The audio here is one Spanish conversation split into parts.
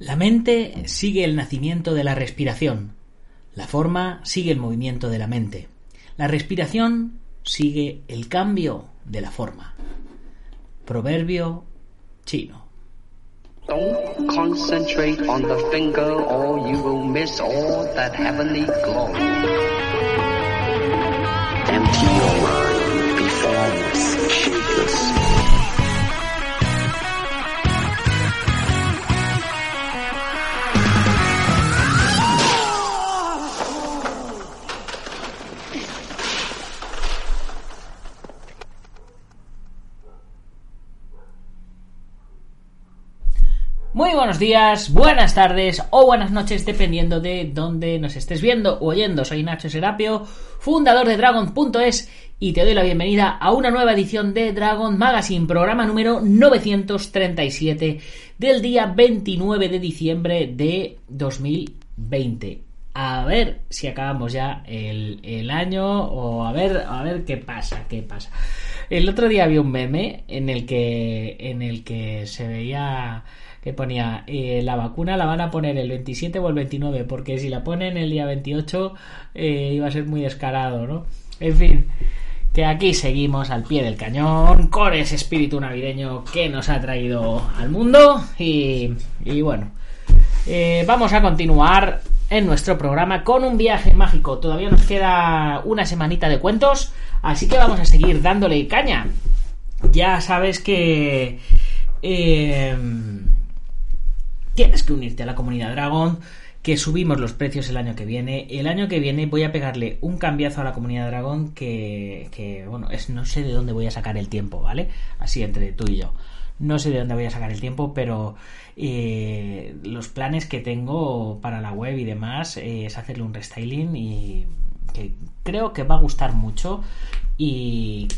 La mente sigue el nacimiento de la respiración. La forma sigue el movimiento de la mente. La respiración sigue el cambio de la forma. Proverbio chino. Don't concentrate on the finger or you will miss all that heavenly Muy buenos días, buenas tardes o buenas noches, dependiendo de dónde nos estés viendo o oyendo. Soy Nacho Serapio, fundador de Dragon.es y te doy la bienvenida a una nueva edición de Dragon Magazine, programa número 937 del día 29 de diciembre de 2020. A ver si acabamos ya el, año o a ver, a ver qué pasa, qué pasa. El otro día había un meme en el que, en el que se veía que ponía eh, la vacuna la van a poner el 27 o el 29, porque si la ponen el día 28 eh, iba a ser muy descarado, ¿no? En fin, que aquí seguimos al pie del cañón con ese espíritu navideño que nos ha traído al mundo y, y bueno, eh, vamos a continuar en nuestro programa con un viaje mágico. Todavía nos queda una semanita de cuentos, así que vamos a seguir dándole caña. Ya sabes que... tienes que unirte a la comunidad Dragon, que subimos los precios el año que viene. El año que viene voy a pegarle un cambiazo a la comunidad Dragon que, que bueno, es, no sé de dónde voy a sacar el tiempo, ¿vale? Así entre tú y yo. No sé de dónde voy a sacar el tiempo, pero eh, los planes que tengo para la web y demás eh, es hacerle un restyling y que creo que va a gustar mucho y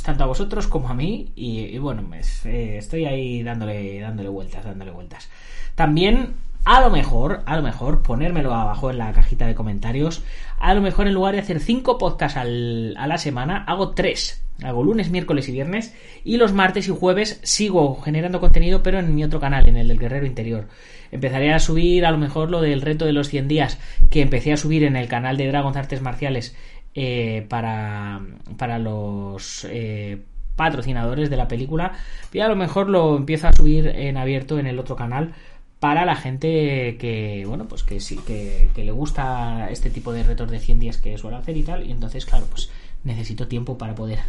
tanto a vosotros como a mí y, bueno, pues, eh, estoy ahí dándole, dándole vueltas, dándole vueltas. También, a lo mejor, a lo mejor, ponérmelo abajo en la cajita de comentarios. A lo mejor en lugar de hacer cinco podcasts al, a la semana, hago tres. Hago lunes, miércoles y viernes. Y los martes y jueves sigo generando contenido, pero en mi otro canal, en el del Guerrero Interior. Empezaré a subir a lo mejor lo del reto de los 100 días, que empecé a subir en el canal de Dragons Artes Marciales eh, para, para los eh, patrocinadores de la película. Y a lo mejor lo empiezo a subir en abierto en el otro canal para la gente que, bueno, pues que sí, que, que, le gusta este tipo de retos de 100 días que suelo hacer y tal. Y entonces, claro, pues necesito tiempo para poder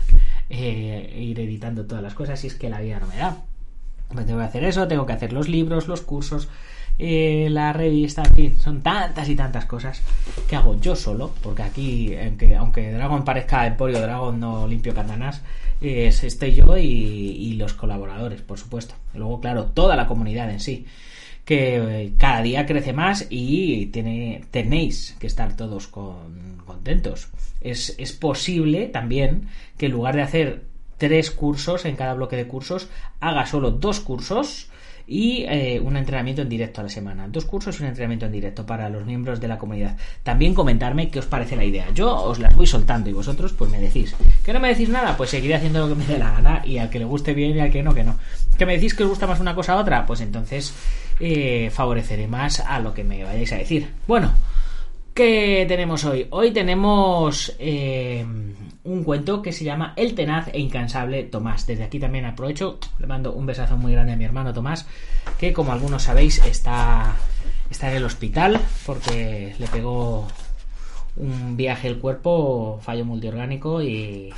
eh, ir editando todas las cosas y es que la vida no me da. Me tengo que hacer eso, tengo que hacer los libros, los cursos, eh, la revista, en fin, son tantas y tantas cosas que hago yo solo, porque aquí, aunque, aunque Dragon parezca Emporio Dragon, no limpio candanas, eh, estoy yo y, y los colaboradores, por supuesto. Luego, claro, toda la comunidad en sí que cada día crece más y tiene, tenéis que estar todos con, contentos. Es, es posible también que en lugar de hacer tres cursos en cada bloque de cursos, haga solo dos cursos y eh, un entrenamiento en directo a la semana. Dos cursos y un entrenamiento en directo para los miembros de la comunidad. También comentarme qué os parece la idea. Yo os las voy soltando y vosotros pues me decís. ¿Que no me decís nada? Pues seguiré haciendo lo que me dé la gana y al que le guste bien y al que no, que no. ¿Que me decís que os gusta más una cosa a otra? Pues entonces eh, favoreceré más a lo que me vayáis a decir. Bueno, ¿qué tenemos hoy? Hoy tenemos eh, un cuento que se llama El tenaz e incansable Tomás. Desde aquí también aprovecho, le mando un besazo muy grande a mi hermano Tomás, que como algunos sabéis está, está en el hospital porque le pegó un viaje el cuerpo, fallo multiorgánico y,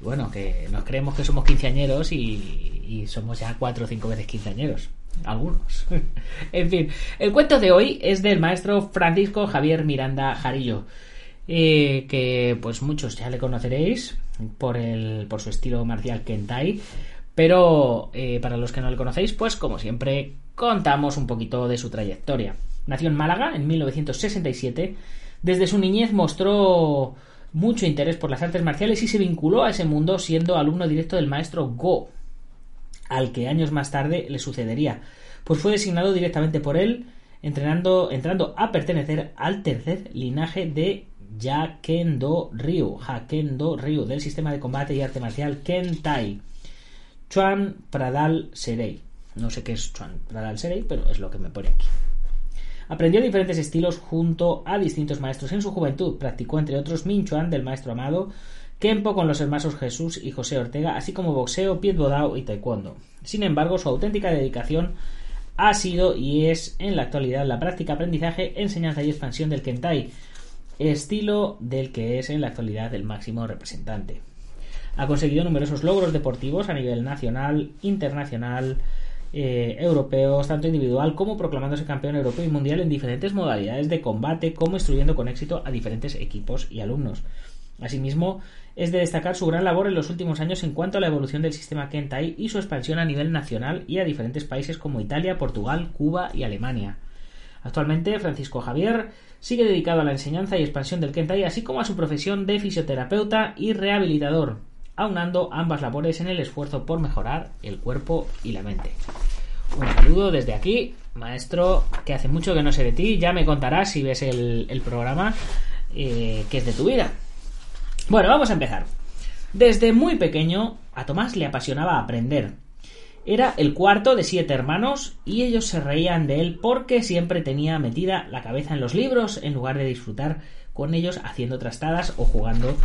bueno, que nos creemos que somos quinceañeros y somos ya cuatro o cinco veces quinceañeros algunos. en fin, el cuento de hoy es del maestro Francisco Javier Miranda Jarillo, eh, que pues muchos ya le conoceréis por, el, por su estilo marcial Kentai, pero eh, para los que no le conocéis, pues como siempre contamos un poquito de su trayectoria. Nació en Málaga en 1967, desde su niñez mostró mucho interés por las artes marciales y se vinculó a ese mundo siendo alumno directo del maestro Go, al que años más tarde le sucedería, pues fue designado directamente por él, entrenando, entrando a pertenecer al tercer linaje de Yakendo Ryu, Hakendo Ryu, del sistema de combate y arte marcial Kentai, Chuan Pradal Serei. No sé qué es Chuan Pradal Serey, pero es lo que me pone aquí. Aprendió diferentes estilos junto a distintos maestros en su juventud. Practicó, entre otros, Minchuan del maestro Amado, Kempo con los hermanos Jesús y José Ortega, así como boxeo, pied bodao y taekwondo. Sin embargo, su auténtica dedicación ha sido y es en la actualidad la práctica, aprendizaje, enseñanza y expansión del Kentai, estilo del que es en la actualidad el máximo representante. Ha conseguido numerosos logros deportivos a nivel nacional, internacional, eh, europeos, tanto individual como proclamándose campeón europeo y mundial en diferentes modalidades de combate, como instruyendo con éxito a diferentes equipos y alumnos. Asimismo, es de destacar su gran labor en los últimos años en cuanto a la evolución del sistema Kentai y su expansión a nivel nacional y a diferentes países como Italia, Portugal, Cuba y Alemania. Actualmente, Francisco Javier sigue dedicado a la enseñanza y expansión del Kentai, así como a su profesión de fisioterapeuta y rehabilitador, aunando ambas labores en el esfuerzo por mejorar el cuerpo y la mente. Un saludo desde aquí, maestro, que hace mucho que no sé de ti, ya me contarás si ves el, programa eh, que es de tu vida. Bueno, vamos a empezar. Desde muy pequeño a Tomás le apasionaba aprender. Era el cuarto de siete hermanos y ellos se reían de él porque siempre tenía metida la cabeza en los libros en lugar de disfrutar con ellos haciendo trastadas o jugando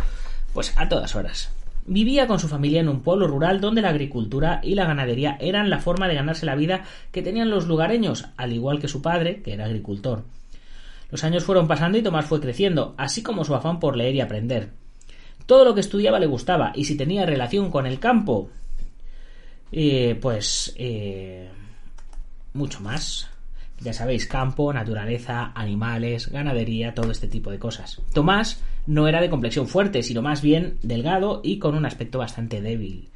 pues a todas horas. Vivía con su familia en un pueblo rural donde la agricultura y la ganadería eran la forma de ganarse la vida que tenían los lugareños, al igual que su padre, que era agricultor. Los años fueron pasando y Tomás fue creciendo, así como su afán por leer y aprender. Todo lo que estudiaba le gustaba y si tenía relación con el campo, eh, pues eh, mucho más. Ya sabéis, campo, naturaleza, animales, ganadería, todo este tipo de cosas. Tomás no era de complexión fuerte, sino más bien delgado y con un aspecto bastante débil.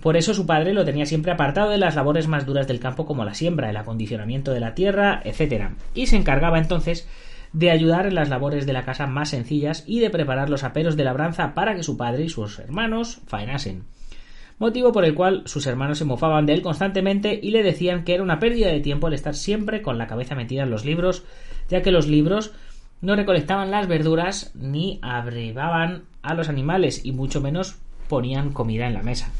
Por eso su padre lo tenía siempre apartado de las labores más duras del campo como la siembra, el acondicionamiento de la tierra, etc. Y se encargaba entonces de ayudar en las labores de la casa más sencillas y de preparar los aperos de labranza para que su padre y sus hermanos faenasen motivo por el cual sus hermanos se mofaban de él constantemente y le decían que era una pérdida de tiempo el estar siempre con la cabeza metida en los libros, ya que los libros no recolectaban las verduras ni abrevaban a los animales y mucho menos ponían comida en la mesa.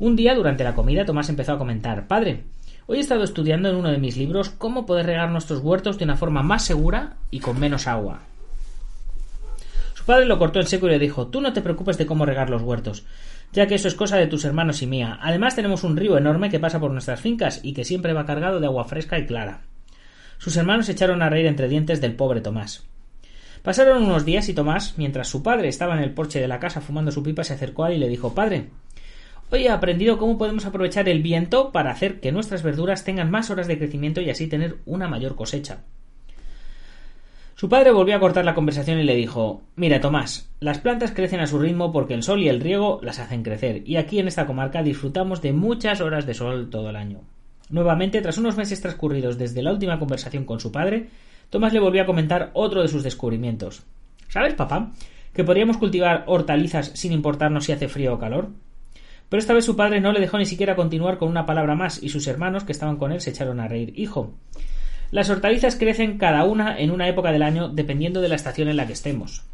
Un día durante la comida Tomás empezó a comentar Padre, hoy he estado estudiando en uno de mis libros cómo poder regar nuestros huertos de una forma más segura y con menos agua. Su padre lo cortó en seco y le dijo Tú no te preocupes de cómo regar los huertos ya que eso es cosa de tus hermanos y mía. Además tenemos un río enorme que pasa por nuestras fincas y que siempre va cargado de agua fresca y clara. Sus hermanos echaron a reír entre dientes del pobre Tomás. Pasaron unos días y Tomás, mientras su padre estaba en el porche de la casa fumando su pipa, se acercó a él y le dijo Padre, hoy he aprendido cómo podemos aprovechar el viento para hacer que nuestras verduras tengan más horas de crecimiento y así tener una mayor cosecha. Su padre volvió a cortar la conversación y le dijo Mira, Tomás, las plantas crecen a su ritmo porque el sol y el riego las hacen crecer, y aquí en esta comarca disfrutamos de muchas horas de sol todo el año. Nuevamente, tras unos meses transcurridos desde la última conversación con su padre, Tomás le volvió a comentar otro de sus descubrimientos. ¿Sabes, papá? que podríamos cultivar hortalizas sin importarnos si hace frío o calor. Pero esta vez su padre no le dejó ni siquiera continuar con una palabra más, y sus hermanos que estaban con él se echaron a reír. Hijo, las hortalizas crecen cada una en una época del año dependiendo de la estación en la que estemos.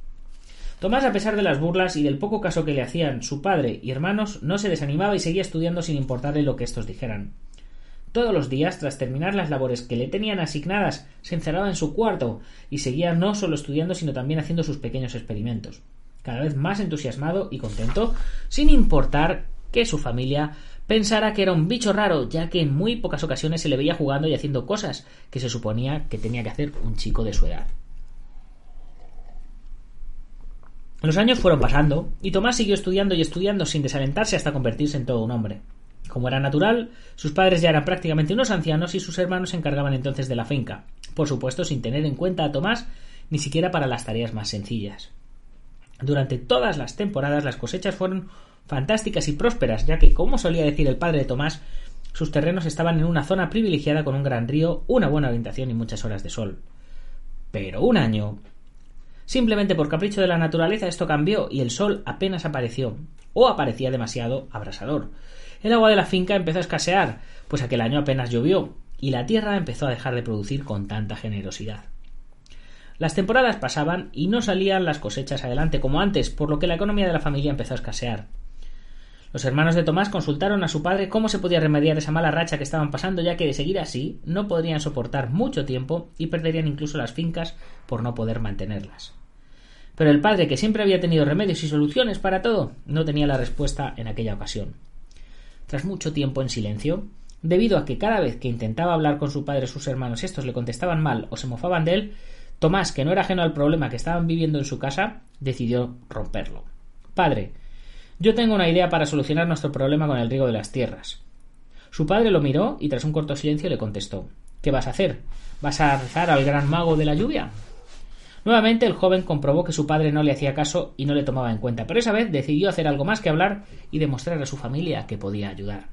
Tomás, a pesar de las burlas y del poco caso que le hacían su padre y hermanos, no se desanimaba y seguía estudiando sin importarle lo que estos dijeran. Todos los días, tras terminar las labores que le tenían asignadas, se encerraba en su cuarto y seguía no solo estudiando, sino también haciendo sus pequeños experimentos. Cada vez más entusiasmado y contento, sin importar que su familia pensara que era un bicho raro, ya que en muy pocas ocasiones se le veía jugando y haciendo cosas que se suponía que tenía que hacer un chico de su edad. Los años fueron pasando, y Tomás siguió estudiando y estudiando sin desalentarse hasta convertirse en todo un hombre. Como era natural, sus padres ya eran prácticamente unos ancianos y sus hermanos se encargaban entonces de la finca, por supuesto sin tener en cuenta a Tomás ni siquiera para las tareas más sencillas. Durante todas las temporadas las cosechas fueron fantásticas y prósperas, ya que, como solía decir el padre de Tomás, sus terrenos estaban en una zona privilegiada con un gran río, una buena orientación y muchas horas de sol. Pero un año. Simplemente por capricho de la naturaleza esto cambió y el sol apenas apareció, o aparecía demasiado abrasador. El agua de la finca empezó a escasear, pues aquel año apenas llovió, y la tierra empezó a dejar de producir con tanta generosidad. Las temporadas pasaban y no salían las cosechas adelante como antes, por lo que la economía de la familia empezó a escasear. Los hermanos de Tomás consultaron a su padre cómo se podía remediar esa mala racha que estaban pasando, ya que de seguir así no podrían soportar mucho tiempo y perderían incluso las fincas por no poder mantenerlas. Pero el padre, que siempre había tenido remedios y soluciones para todo, no tenía la respuesta en aquella ocasión. Tras mucho tiempo en silencio, debido a que cada vez que intentaba hablar con su padre sus hermanos estos le contestaban mal o se mofaban de él, Tomás, que no era ajeno al problema que estaban viviendo en su casa, decidió romperlo. Padre, yo tengo una idea para solucionar nuestro problema con el riego de las tierras. Su padre lo miró y tras un corto silencio le contestó ¿Qué vas a hacer? ¿Vas a rezar al gran mago de la lluvia? Nuevamente el joven comprobó que su padre no le hacía caso y no le tomaba en cuenta, pero esa vez decidió hacer algo más que hablar y demostrar a su familia que podía ayudar.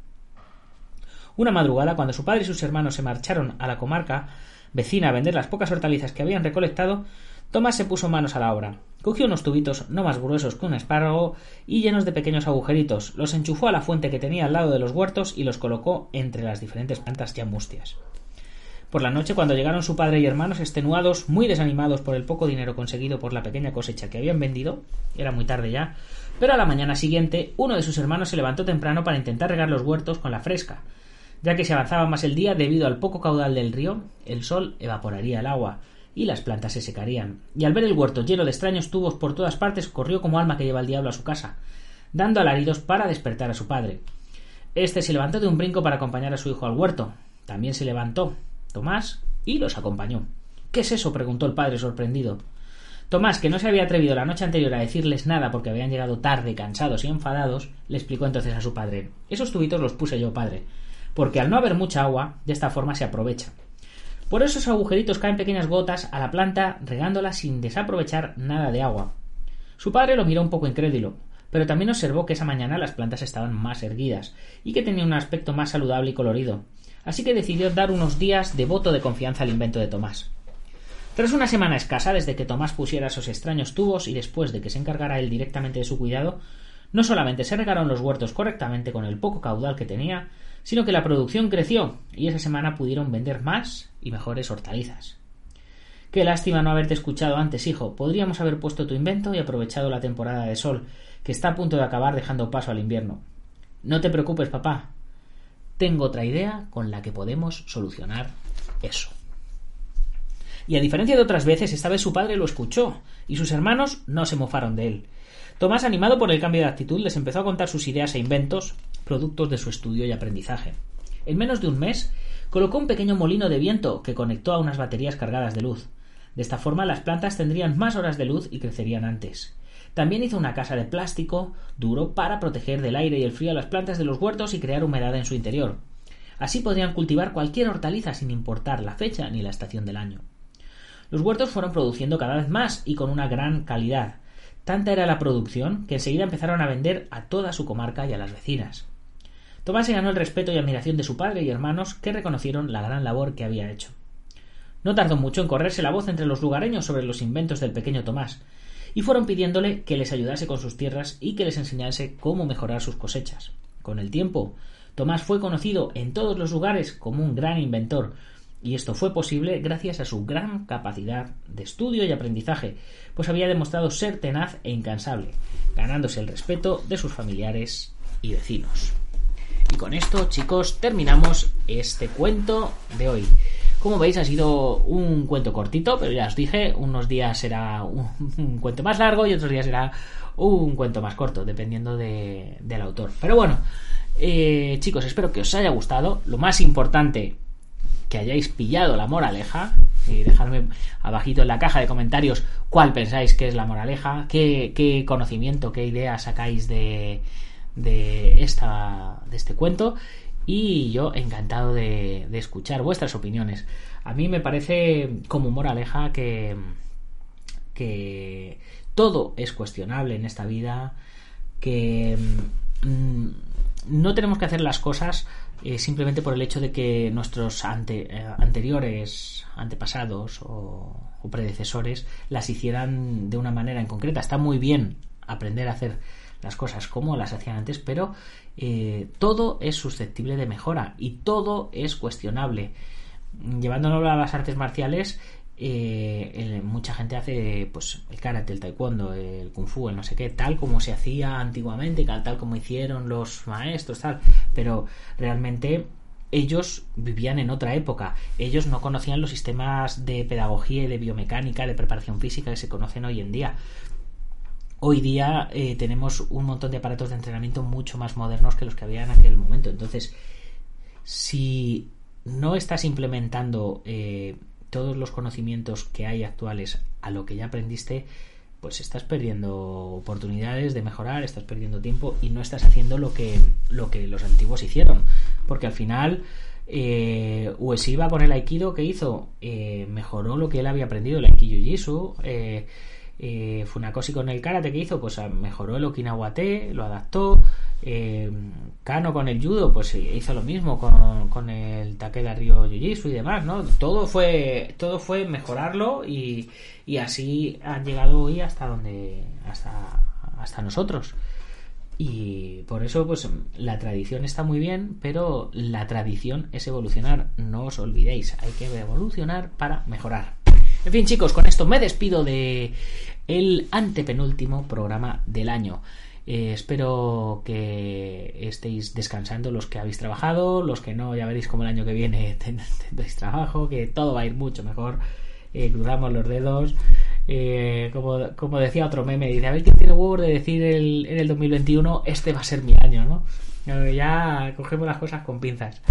Una madrugada, cuando su padre y sus hermanos se marcharon a la comarca vecina a vender las pocas hortalizas que habían recolectado, Tomás se puso manos a la obra. Cogió unos tubitos no más gruesos que un espárrago y llenos de pequeños agujeritos, los enchufó a la fuente que tenía al lado de los huertos y los colocó entre las diferentes plantas ya mustias. Por la noche, cuando llegaron su padre y hermanos extenuados, muy desanimados por el poco dinero conseguido por la pequeña cosecha que habían vendido, era muy tarde ya, pero a la mañana siguiente uno de sus hermanos se levantó temprano para intentar regar los huertos con la fresca, ya que si avanzaba más el día debido al poco caudal del río, el sol evaporaría el agua, y las plantas se secarían. Y al ver el huerto lleno de extraños tubos por todas partes, corrió como alma que lleva el diablo a su casa, dando alaridos para despertar a su padre. Este se levantó de un brinco para acompañar a su hijo al huerto. También se levantó Tomás y los acompañó. ¿Qué es eso? preguntó el padre sorprendido. Tomás, que no se había atrevido la noche anterior a decirles nada porque habían llegado tarde, cansados y enfadados, le explicó entonces a su padre Esos tubitos los puse yo, padre, porque al no haber mucha agua, de esta forma se aprovecha. Por esos agujeritos caen pequeñas gotas a la planta regándola sin desaprovechar nada de agua. Su padre lo miró un poco incrédulo, pero también observó que esa mañana las plantas estaban más erguidas y que tenían un aspecto más saludable y colorido, así que decidió dar unos días de voto de confianza al invento de Tomás. Tras una semana escasa desde que Tomás pusiera esos extraños tubos y después de que se encargara él directamente de su cuidado, no solamente se regaron los huertos correctamente con el poco caudal que tenía, sino que la producción creció y esa semana pudieron vender más y mejores hortalizas. Qué lástima no haberte escuchado antes, hijo. Podríamos haber puesto tu invento y aprovechado la temporada de sol, que está a punto de acabar dejando paso al invierno. No te preocupes, papá. Tengo otra idea con la que podemos solucionar eso. Y a diferencia de otras veces, esta vez su padre lo escuchó, y sus hermanos no se mofaron de él. Tomás, animado por el cambio de actitud, les empezó a contar sus ideas e inventos, productos de su estudio y aprendizaje. En menos de un mes, colocó un pequeño molino de viento que conectó a unas baterías cargadas de luz. De esta forma las plantas tendrían más horas de luz y crecerían antes. También hizo una casa de plástico duro para proteger del aire y el frío a las plantas de los huertos y crear humedad en su interior. Así podrían cultivar cualquier hortaliza sin importar la fecha ni la estación del año. Los huertos fueron produciendo cada vez más y con una gran calidad. Tanta era la producción que enseguida empezaron a vender a toda su comarca y a las vecinas. Tomás se ganó el respeto y admiración de su padre y hermanos que reconocieron la gran labor que había hecho. No tardó mucho en correrse la voz entre los lugareños sobre los inventos del pequeño Tomás, y fueron pidiéndole que les ayudase con sus tierras y que les enseñase cómo mejorar sus cosechas. Con el tiempo, Tomás fue conocido en todos los lugares como un gran inventor, y esto fue posible gracias a su gran capacidad de estudio y aprendizaje, pues había demostrado ser tenaz e incansable, ganándose el respeto de sus familiares y vecinos. Y con esto, chicos, terminamos este cuento de hoy. Como veis, ha sido un cuento cortito, pero ya os dije, unos días será un, cuento más largo y otros días será un cuento más corto, dependiendo del autor. Pero bueno, eh, chicos, espero que os haya gustado. Lo más importante, que hayáis pillado la moraleja. Y dejadme abajito en la caja de comentarios cuál pensáis que es la moraleja, qué, qué conocimiento, qué idea sacáis de, de, esta, de este cuento y yo encantado de, escuchar vuestras opiniones. A mí me parece como moraleja que, que todo es cuestionable en esta vida, que mm, no tenemos que hacer las cosas eh, simplemente por el hecho de que nuestros ante, eh, anteriores, antepasados o, o predecesores las hicieran de una manera en concreta. Está muy bien aprender a hacer las cosas como las hacían antes, pero eh, todo es susceptible de mejora y todo es cuestionable. Llevándolo a las artes marciales, eh, mucha gente hace pues el karate, el taekwondo, el kung fu, el no sé qué, tal como se hacía antiguamente, tal como hicieron los maestros, tal, pero realmente ellos vivían en otra época, ellos no conocían los sistemas de pedagogía y de biomecánica, de preparación física que se conocen hoy en día. Hoy día eh, tenemos un montón de aparatos de entrenamiento mucho más modernos que los que había en aquel momento. Entonces, si no estás implementando eh, todos los conocimientos que hay actuales a lo que ya aprendiste, pues estás perdiendo oportunidades de mejorar, estás perdiendo tiempo y no estás haciendo lo que, lo que los antiguos hicieron. Porque al final, eh, Ueshiba con el Aikido, ¿qué hizo? Eh, mejoró lo que él había aprendido, el Aikido Jiu-Jitsu. Eh, eh, Funakoshi con el karate que hizo, pues mejoró el Okinawa Te, lo adaptó. Eh, Kano con el judo, pues hizo lo mismo con, el Takeda Ryo Jiu-Jitsu y demás, ¿no? Todo fue, todo fue mejorarlo y, y así han llegado hoy hasta donde, hasta, hasta nosotros. Y por eso, pues la tradición está muy bien, pero la tradición es evolucionar. No os olvidéis, hay que evolucionar para mejorar. En fin, chicos, con esto me despido de el antepenúltimo programa del año. Eh, espero que estéis descansando los que habéis trabajado, los que no, ya veréis como el año que viene tendréis trabajo, que todo va a ir mucho mejor. Eh, cruzamos los dedos. Eh, como, como, decía otro meme, dice, a ver quién tiene huevo de decir el, en el 2021, este va a ser mi año, ¿no? Ya cogemos las cosas con pinzas.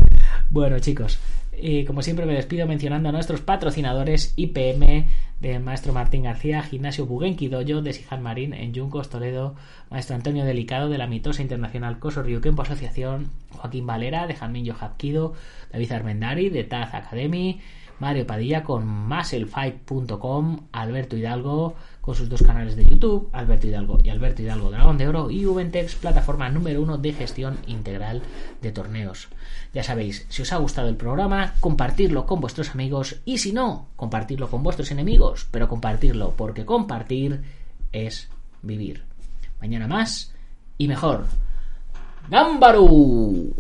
Bueno, chicos, y como siempre me despido mencionando a nuestros patrocinadores IPM del maestro Martín García, Gimnasio Bugenki Dojo de Sijan Marín en Yuncos, Toledo, maestro Antonio Delicado de la mitosa internacional Coso Ryukenpo Asociación, Joaquín Valera de Jamín Hapkido, David Armendari de Taz Academy, Mario Padilla con maselfight.com, Alberto Hidalgo con sus dos canales de YouTube, Alberto Hidalgo y Alberto Hidalgo Dragón de Oro y Ubentex, plataforma número uno de gestión integral de torneos. Ya sabéis, si os ha gustado el programa, compartirlo con vuestros amigos y si no, compartirlo con vuestros enemigos, pero compartirlo porque compartir es vivir. Mañana más y mejor. ¡Gámbaru!